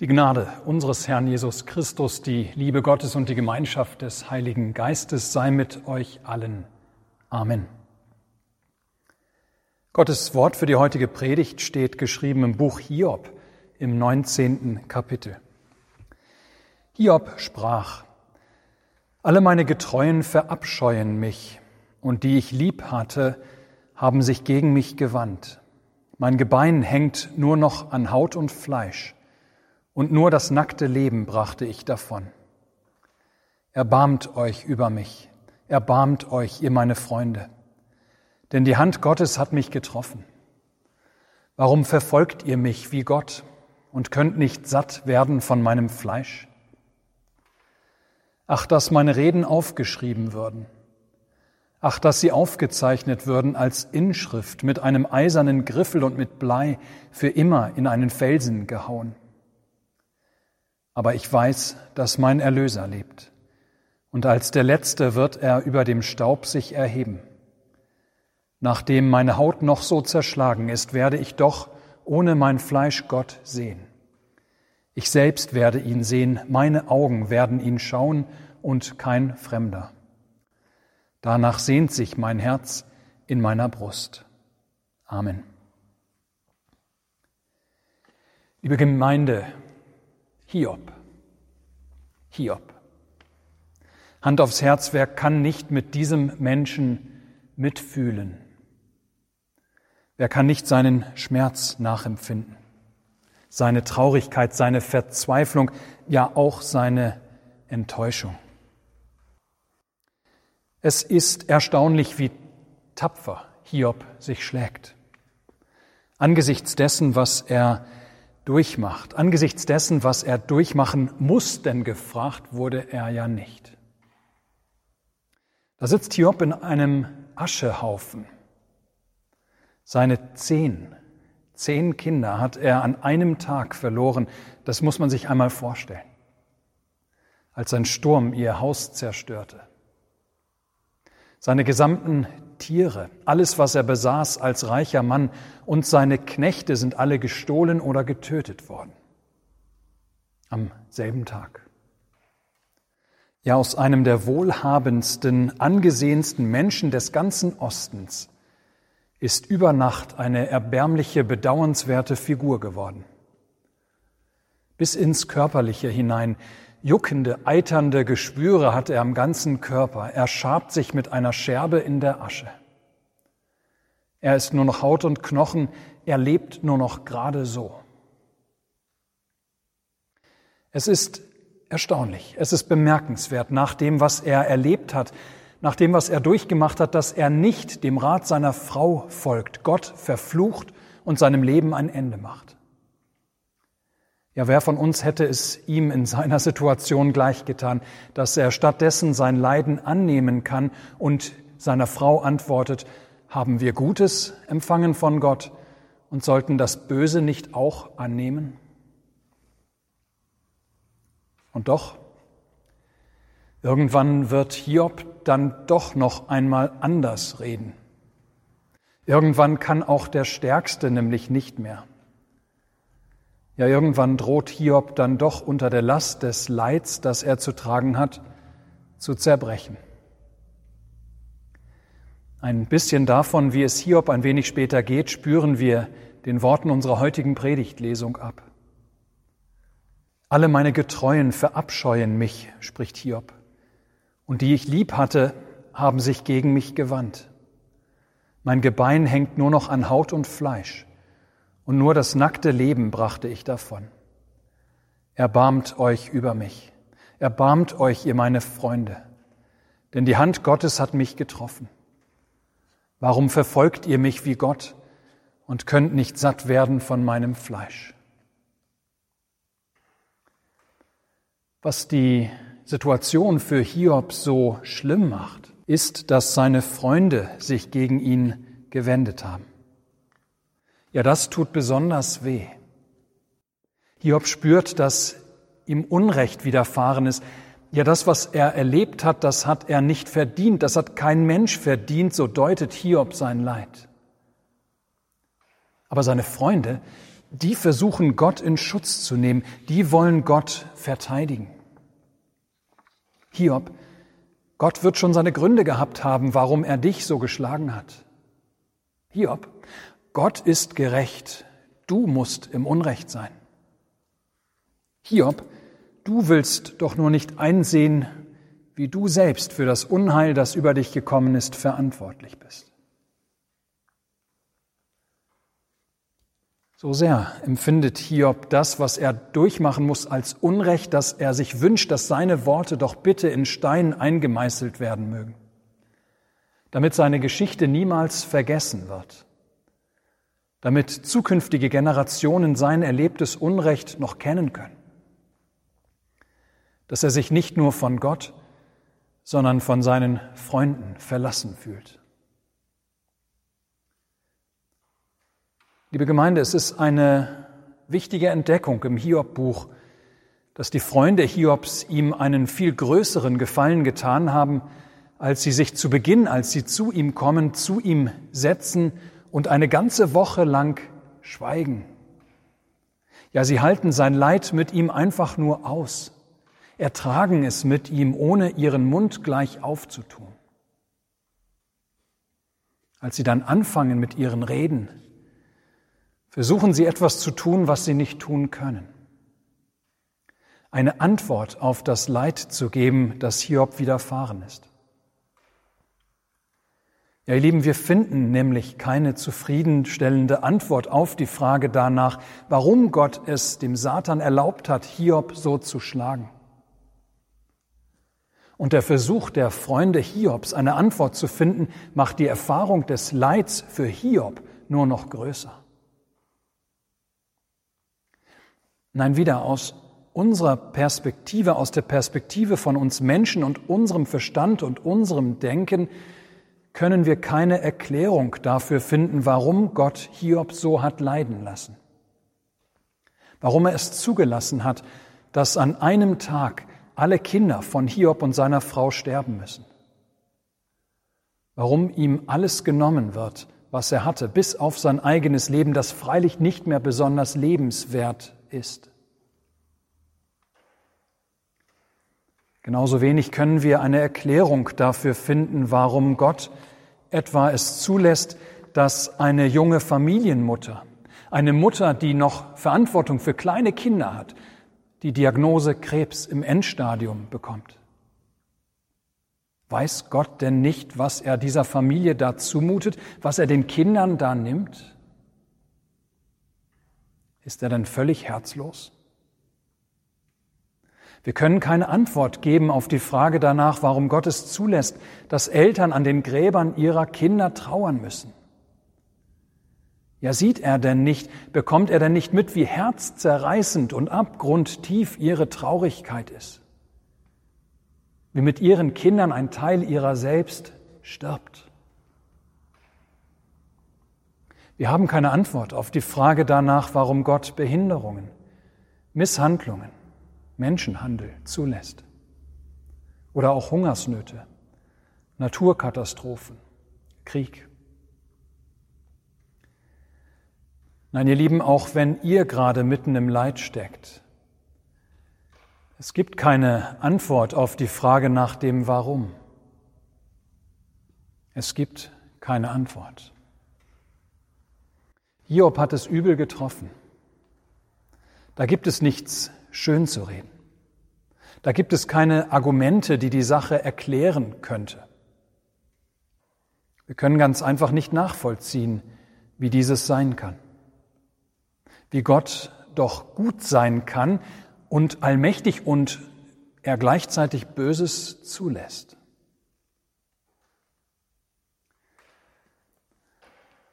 Die Gnade unseres Herrn Jesus Christus, die Liebe Gottes und die Gemeinschaft des Heiligen Geistes sei mit euch allen. Amen. Gottes Wort für die heutige Predigt steht geschrieben im Buch Hiob im 19. Kapitel. Hiob sprach, Alle meine Getreuen verabscheuen mich, und die ich lieb hatte, haben sich gegen mich gewandt. Mein Gebein hängt nur noch an Haut und Fleisch und nur das nackte Leben brachte ich davon. Erbarmt euch über mich, erbarmt euch, ihr meine Freunde, denn die Hand Gottes hat mich getroffen. Warum verfolgt ihr mich wie Gott und könnt nicht satt werden von meinem Fleisch? Ach, dass meine Reden aufgeschrieben würden. Ach, dass sie aufgezeichnet würden als Inschrift mit einem eisernen Griffel und mit Blei für immer in einen Felsen gehauen aber ich weiß, dass mein Erlöser lebt. Und als der Letzte wird er über dem Staub sich erheben. Nachdem meine Haut noch so zerschlagen ist, werde ich doch ohne mein Fleisch Gott sehen. Ich selbst werde ihn sehen, meine Augen werden ihn schauen und kein Fremder. Danach sehnt sich mein Herz in meiner Brust. Amen. Liebe Gemeinde, Hiob. Hiob. Hand aufs Herz, wer kann nicht mit diesem Menschen mitfühlen? Wer kann nicht seinen Schmerz nachempfinden? Seine Traurigkeit, seine Verzweiflung, ja auch seine Enttäuschung. Es ist erstaunlich, wie tapfer Hiob sich schlägt. Angesichts dessen, was er durchmacht. Angesichts dessen, was er durchmachen muss, denn gefragt wurde er ja nicht. Da sitzt Hiob in einem Aschehaufen. Seine zehn, zehn Kinder hat er an einem Tag verloren. Das muss man sich einmal vorstellen. Als ein Sturm ihr Haus zerstörte. Seine gesamten Tiere, alles, was er besaß als reicher Mann und seine Knechte sind alle gestohlen oder getötet worden. Am selben Tag. Ja, aus einem der wohlhabendsten, angesehensten Menschen des ganzen Ostens ist über Nacht eine erbärmliche, bedauernswerte Figur geworden. Bis ins Körperliche hinein Juckende, eiternde Geschwüre hat er am ganzen Körper. Er schabt sich mit einer Scherbe in der Asche. Er ist nur noch Haut und Knochen. Er lebt nur noch gerade so. Es ist erstaunlich, es ist bemerkenswert, nach dem, was er erlebt hat, nach dem, was er durchgemacht hat, dass er nicht dem Rat seiner Frau folgt, Gott verflucht und seinem Leben ein Ende macht. Ja, wer von uns hätte es ihm in seiner Situation gleichgetan, dass er stattdessen sein Leiden annehmen kann und seiner Frau antwortet, haben wir Gutes empfangen von Gott und sollten das Böse nicht auch annehmen? Und doch, irgendwann wird Hiob dann doch noch einmal anders reden. Irgendwann kann auch der Stärkste nämlich nicht mehr. Ja, irgendwann droht Hiob dann doch unter der Last des Leids, das er zu tragen hat, zu zerbrechen. Ein bisschen davon, wie es Hiob ein wenig später geht, spüren wir den Worten unserer heutigen Predigtlesung ab. Alle meine Getreuen verabscheuen mich, spricht Hiob, und die ich lieb hatte, haben sich gegen mich gewandt. Mein Gebein hängt nur noch an Haut und Fleisch und nur das nackte Leben brachte ich davon. Erbarmt euch über mich, erbarmt euch, ihr meine Freunde, denn die Hand Gottes hat mich getroffen. Warum verfolgt ihr mich wie Gott und könnt nicht satt werden von meinem Fleisch? Was die Situation für Hiob so schlimm macht, ist, dass seine Freunde sich gegen ihn gewendet haben. Ja, das tut besonders weh. Hiob spürt, dass ihm Unrecht widerfahren ist. Ja, das, was er erlebt hat, das hat er nicht verdient. Das hat kein Mensch verdient, so deutet Hiob sein Leid. Aber seine Freunde, die versuchen Gott in Schutz zu nehmen, die wollen Gott verteidigen. Hiob, Gott wird schon seine Gründe gehabt haben, warum er dich so geschlagen hat. Hiob, Gott ist gerecht, du musst im Unrecht sein. Hiob, du willst doch nur nicht einsehen, wie du selbst für das Unheil, das über dich gekommen ist, verantwortlich bist. So sehr empfindet Hiob das, was er durchmachen muss, als Unrecht, dass er sich wünscht, dass seine Worte doch bitte in Stein eingemeißelt werden mögen, damit seine Geschichte niemals vergessen wird, damit zukünftige Generationen sein erlebtes Unrecht noch kennen können, dass er sich nicht nur von Gott, sondern von seinen Freunden verlassen fühlt. Liebe Gemeinde, es ist eine wichtige Entdeckung im Hiob-Buch, dass die Freunde Hiobs ihm einen viel größeren Gefallen getan haben, als sie sich zu Beginn, als sie zu ihm kommen, zu ihm setzen und eine ganze Woche lang schweigen. Ja, sie halten sein Leid mit ihm einfach nur aus, ertragen es mit ihm, ohne ihren Mund gleich aufzutun. Als sie dann anfangen mit ihren Reden, versuchen sie etwas zu tun, was sie nicht tun können. Eine Antwort auf das Leid zu geben, das Hiob widerfahren ist. Ja, ihr Lieben, wir finden nämlich keine zufriedenstellende Antwort auf die Frage danach, warum Gott es dem Satan erlaubt hat, Hiob so zu schlagen. Und der Versuch der Freunde Hiobs, eine Antwort zu finden, macht die Erfahrung des Leids für Hiob nur noch größer. Nein, wieder aus unserer Perspektive, aus der Perspektive von uns Menschen und unserem Verstand und unserem Denken, können wir keine Erklärung dafür finden, warum Gott Hiob so hat leiden lassen. Warum er es zugelassen hat, dass an einem Tag alle Kinder von Hiob und seiner Frau sterben müssen. Warum ihm alles genommen wird, was er hatte, bis auf sein eigenes Leben, das freilich nicht mehr besonders lebenswert ist. Genauso wenig können wir eine Erklärung dafür finden, warum Gott etwa es zulässt, dass eine junge Familienmutter, eine Mutter, die noch Verantwortung für kleine Kinder hat, die Diagnose Krebs im Endstadium bekommt. Weiß Gott denn nicht, was er dieser Familie da zumutet, was er den Kindern da nimmt? Ist er denn völlig herzlos? Wir können keine Antwort geben auf die Frage danach, warum Gott es zulässt, dass Eltern an den Gräbern ihrer Kinder trauern müssen. Ja, sieht er denn nicht, bekommt er denn nicht mit, wie herzzerreißend und abgrundtief ihre Traurigkeit ist? Wie mit ihren Kindern ein Teil ihrer selbst stirbt? Wir haben keine Antwort auf die Frage danach, warum Gott Behinderungen, Misshandlungen, Menschenhandel zulässt. Oder auch Hungersnöte, Naturkatastrophen, Krieg. Nein, ihr Lieben, auch wenn ihr gerade mitten im Leid steckt, es gibt keine Antwort auf die Frage nach dem Warum. Es gibt keine Antwort. Hiob hat es übel getroffen. Da gibt es nichts schön zu reden. Da gibt es keine Argumente, die die Sache erklären könnte. Wir können ganz einfach nicht nachvollziehen, wie dieses sein kann wie Gott doch gut sein kann und allmächtig und er gleichzeitig Böses zulässt.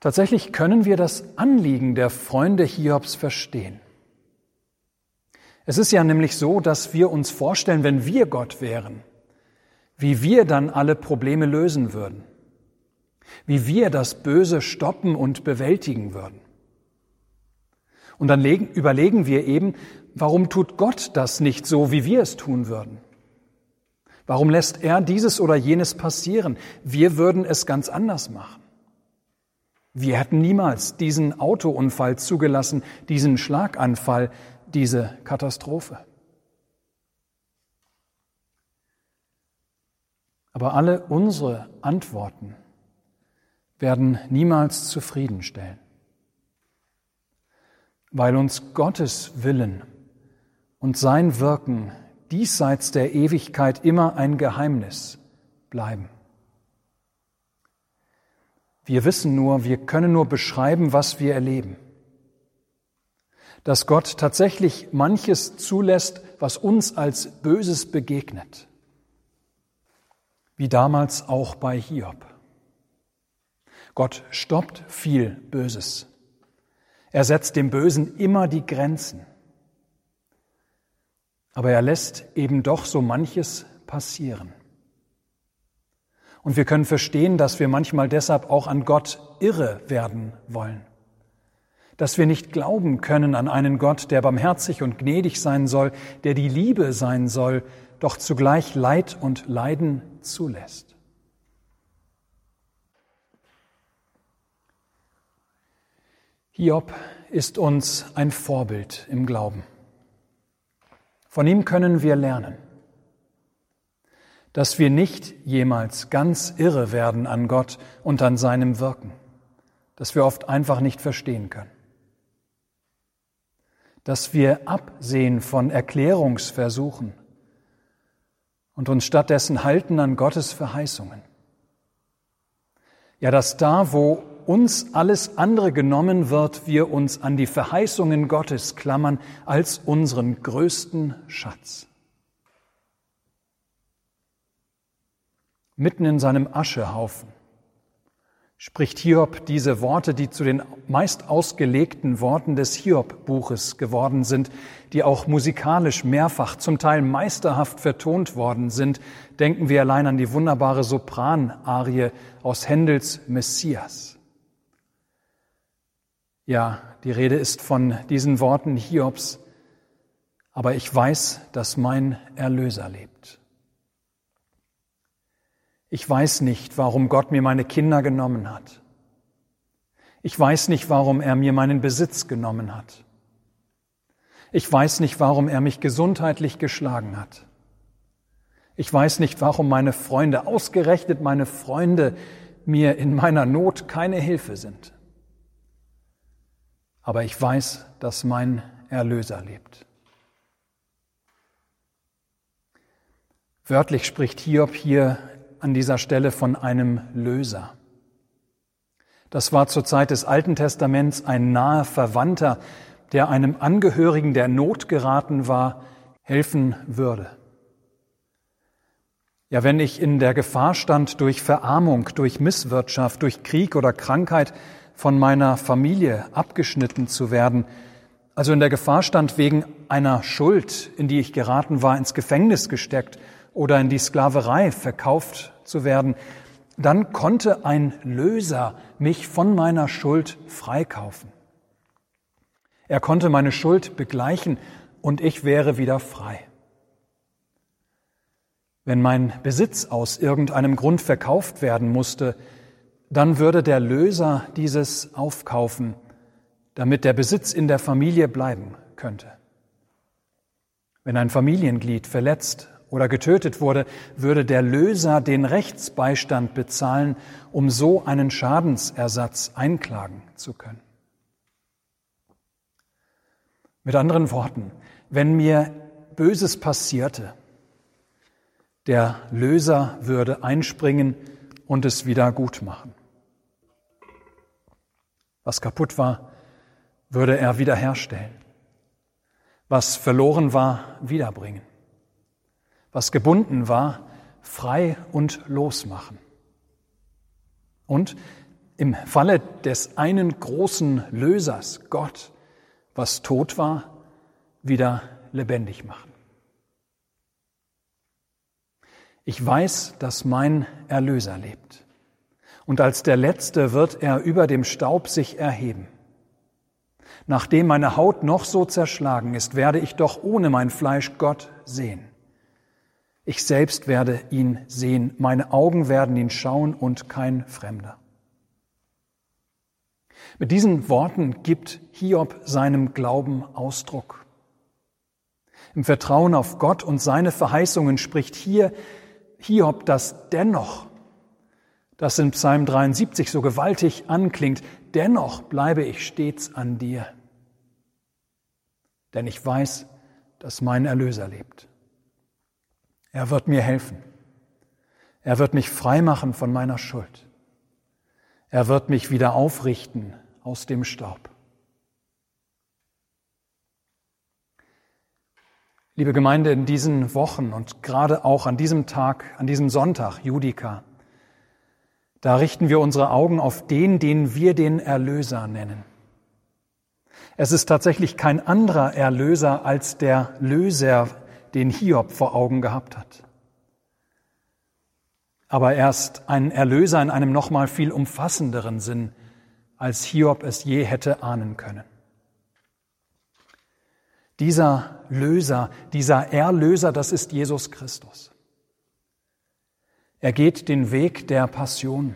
Tatsächlich können wir das Anliegen der Freunde Hiobs verstehen. Es ist ja nämlich so, dass wir uns vorstellen, wenn wir Gott wären, wie wir dann alle Probleme lösen würden, wie wir das Böse stoppen und bewältigen würden. Und dann legen, überlegen wir eben, warum tut Gott das nicht so, wie wir es tun würden? Warum lässt er dieses oder jenes passieren? Wir würden es ganz anders machen. Wir hätten niemals diesen Autounfall zugelassen, diesen Schlaganfall, diese Katastrophe. Aber alle unsere Antworten werden niemals zufriedenstellen, weil uns Gottes Willen und sein Wirken diesseits der Ewigkeit immer ein Geheimnis bleiben. Wir wissen nur, wir können nur beschreiben, was wir erleben. Dass Gott tatsächlich manches zulässt, was uns als Böses begegnet. Wie damals auch bei Hiob. Gott stoppt viel Böses. Er setzt dem Bösen immer die Grenzen. Aber er lässt eben doch so manches passieren. Und wir können verstehen, dass wir manchmal deshalb auch an Gott irre werden wollen. Dass wir nicht glauben können an einen Gott, der barmherzig und gnädig sein soll, der die Liebe sein soll, doch zugleich Leid und Leiden zulässt. Hiob ist uns ein Vorbild im Glauben. Von ihm können wir lernen dass wir nicht jemals ganz irre werden an Gott und an seinem Wirken, dass wir oft einfach nicht verstehen können, dass wir absehen von Erklärungsversuchen und uns stattdessen halten an Gottes Verheißungen. Ja, dass da, wo uns alles andere genommen wird, wir uns an die Verheißungen Gottes klammern als unseren größten Schatz. mitten in seinem Aschehaufen, spricht Hiob diese Worte, die zu den meist ausgelegten Worten des Hiob-Buches geworden sind, die auch musikalisch mehrfach, zum Teil meisterhaft vertont worden sind. Denken wir allein an die wunderbare Sopranarie aus Händels Messias. Ja, die Rede ist von diesen Worten Hiobs, aber ich weiß, dass mein Erlöser lebt. Ich weiß nicht, warum Gott mir meine Kinder genommen hat. Ich weiß nicht, warum er mir meinen Besitz genommen hat. Ich weiß nicht, warum er mich gesundheitlich geschlagen hat. Ich weiß nicht, warum meine Freunde, ausgerechnet meine Freunde, mir in meiner Not keine Hilfe sind. Aber ich weiß, dass mein Erlöser lebt. Wörtlich spricht Hiob hier an dieser Stelle von einem Löser. Das war zur Zeit des Alten Testaments ein naher Verwandter, der einem Angehörigen, der Not geraten war, helfen würde. Ja, wenn ich in der Gefahr stand, durch Verarmung, durch Misswirtschaft, durch Krieg oder Krankheit von meiner Familie abgeschnitten zu werden, also in der Gefahr stand, wegen einer Schuld, in die ich geraten war, ins Gefängnis gesteckt oder in die Sklaverei verkauft zu werden, dann konnte ein Löser mich von meiner Schuld freikaufen. Er konnte meine Schuld begleichen und ich wäre wieder frei. Wenn mein Besitz aus irgendeinem Grund verkauft werden musste, dann würde der Löser dieses aufkaufen, damit der Besitz in der Familie bleiben könnte. Wenn ein Familienglied verletzt oder getötet wurde, würde der Löser den Rechtsbeistand bezahlen, um so einen Schadensersatz einklagen zu können. Mit anderen Worten, wenn mir Böses passierte, der Löser würde einspringen und es wieder gut machen. Was kaputt war, würde er wiederherstellen. Was verloren war, wiederbringen was gebunden war, frei und losmachen. Und im Falle des einen großen Lösers, Gott, was tot war, wieder lebendig machen. Ich weiß, dass mein Erlöser lebt. Und als der Letzte wird er über dem Staub sich erheben. Nachdem meine Haut noch so zerschlagen ist, werde ich doch ohne mein Fleisch Gott sehen. Ich selbst werde ihn sehen, meine Augen werden ihn schauen und kein Fremder. Mit diesen Worten gibt Hiob seinem Glauben Ausdruck. Im Vertrauen auf Gott und seine Verheißungen spricht hier Hiob das dennoch, das in Psalm 73 so gewaltig anklingt, dennoch bleibe ich stets an dir. Denn ich weiß, dass mein Erlöser lebt. Er wird mir helfen. Er wird mich freimachen von meiner Schuld. Er wird mich wieder aufrichten aus dem Staub. Liebe Gemeinde, in diesen Wochen und gerade auch an diesem Tag, an diesem Sonntag, Judika, da richten wir unsere Augen auf den, den wir den Erlöser nennen. Es ist tatsächlich kein anderer Erlöser als der Löser, den Hiob vor Augen gehabt hat. Aber er ist ein Erlöser in einem nochmal viel umfassenderen Sinn, als Hiob es je hätte ahnen können. Dieser Löser, dieser Erlöser, das ist Jesus Christus. Er geht den Weg der Passion.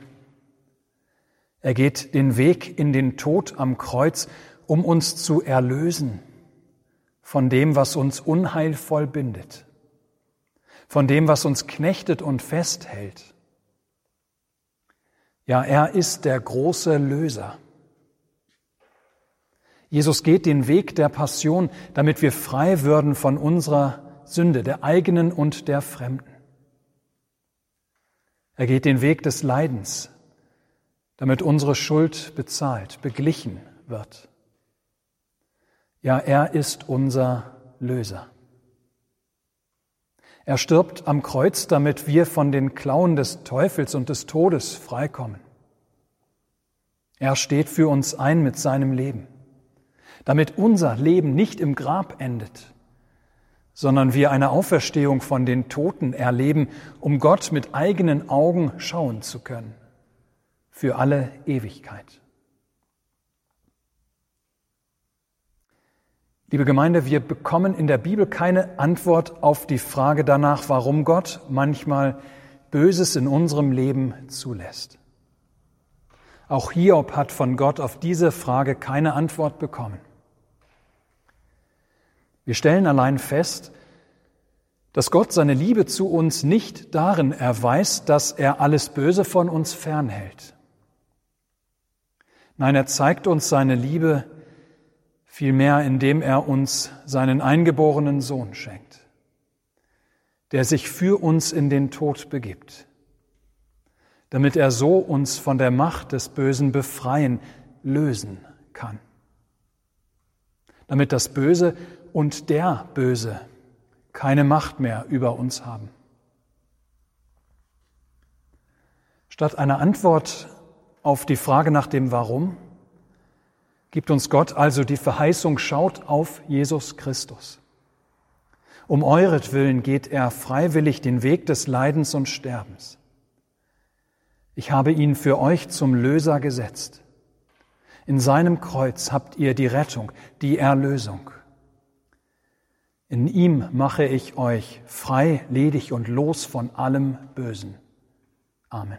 Er geht den Weg in den Tod am Kreuz, um uns zu erlösen von dem, was uns unheilvoll bindet, von dem, was uns knechtet und festhält. Ja, er ist der große Löser. Jesus geht den Weg der Passion, damit wir frei würden von unserer Sünde, der eigenen und der fremden. Er geht den Weg des Leidens, damit unsere Schuld bezahlt, beglichen wird. Ja, er ist unser Löser. Er stirbt am Kreuz, damit wir von den Klauen des Teufels und des Todes freikommen. Er steht für uns ein mit seinem Leben damit unser Leben nicht im Grab endet, sondern wir eine Auferstehung von den Toten erleben, um Gott mit eigenen Augen schauen zu können, für alle Ewigkeit. Liebe Gemeinde, wir bekommen in der Bibel keine Antwort auf die Frage danach, warum Gott manchmal Böses in unserem Leben zulässt. Auch Hiob hat von Gott auf diese Frage keine Antwort bekommen. Wir stellen allein fest, dass Gott seine Liebe zu uns nicht darin erweist, dass er alles Böse von uns fernhält. Nein, er zeigt uns seine Liebe vielmehr, indem er uns seinen eingeborenen Sohn schenkt, der sich für uns in den Tod begibt, damit er so uns von der Macht des Bösen befreien, lösen kann, damit das Böse und der Böse keine Macht mehr über uns haben. Statt einer Antwort auf die Frage nach dem Warum, gibt uns Gott also die Verheißung, schaut auf Jesus Christus. Um euretwillen geht er freiwillig den Weg des Leidens und Sterbens. Ich habe ihn für euch zum Löser gesetzt. In seinem Kreuz habt ihr die Rettung, die Erlösung. In ihm mache ich euch frei, ledig und los von allem Bösen. Amen.